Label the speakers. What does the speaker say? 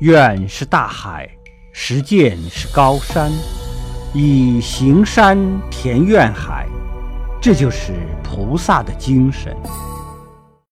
Speaker 1: 愿是大海实践是高山以行山填愿海这就是菩萨的精神。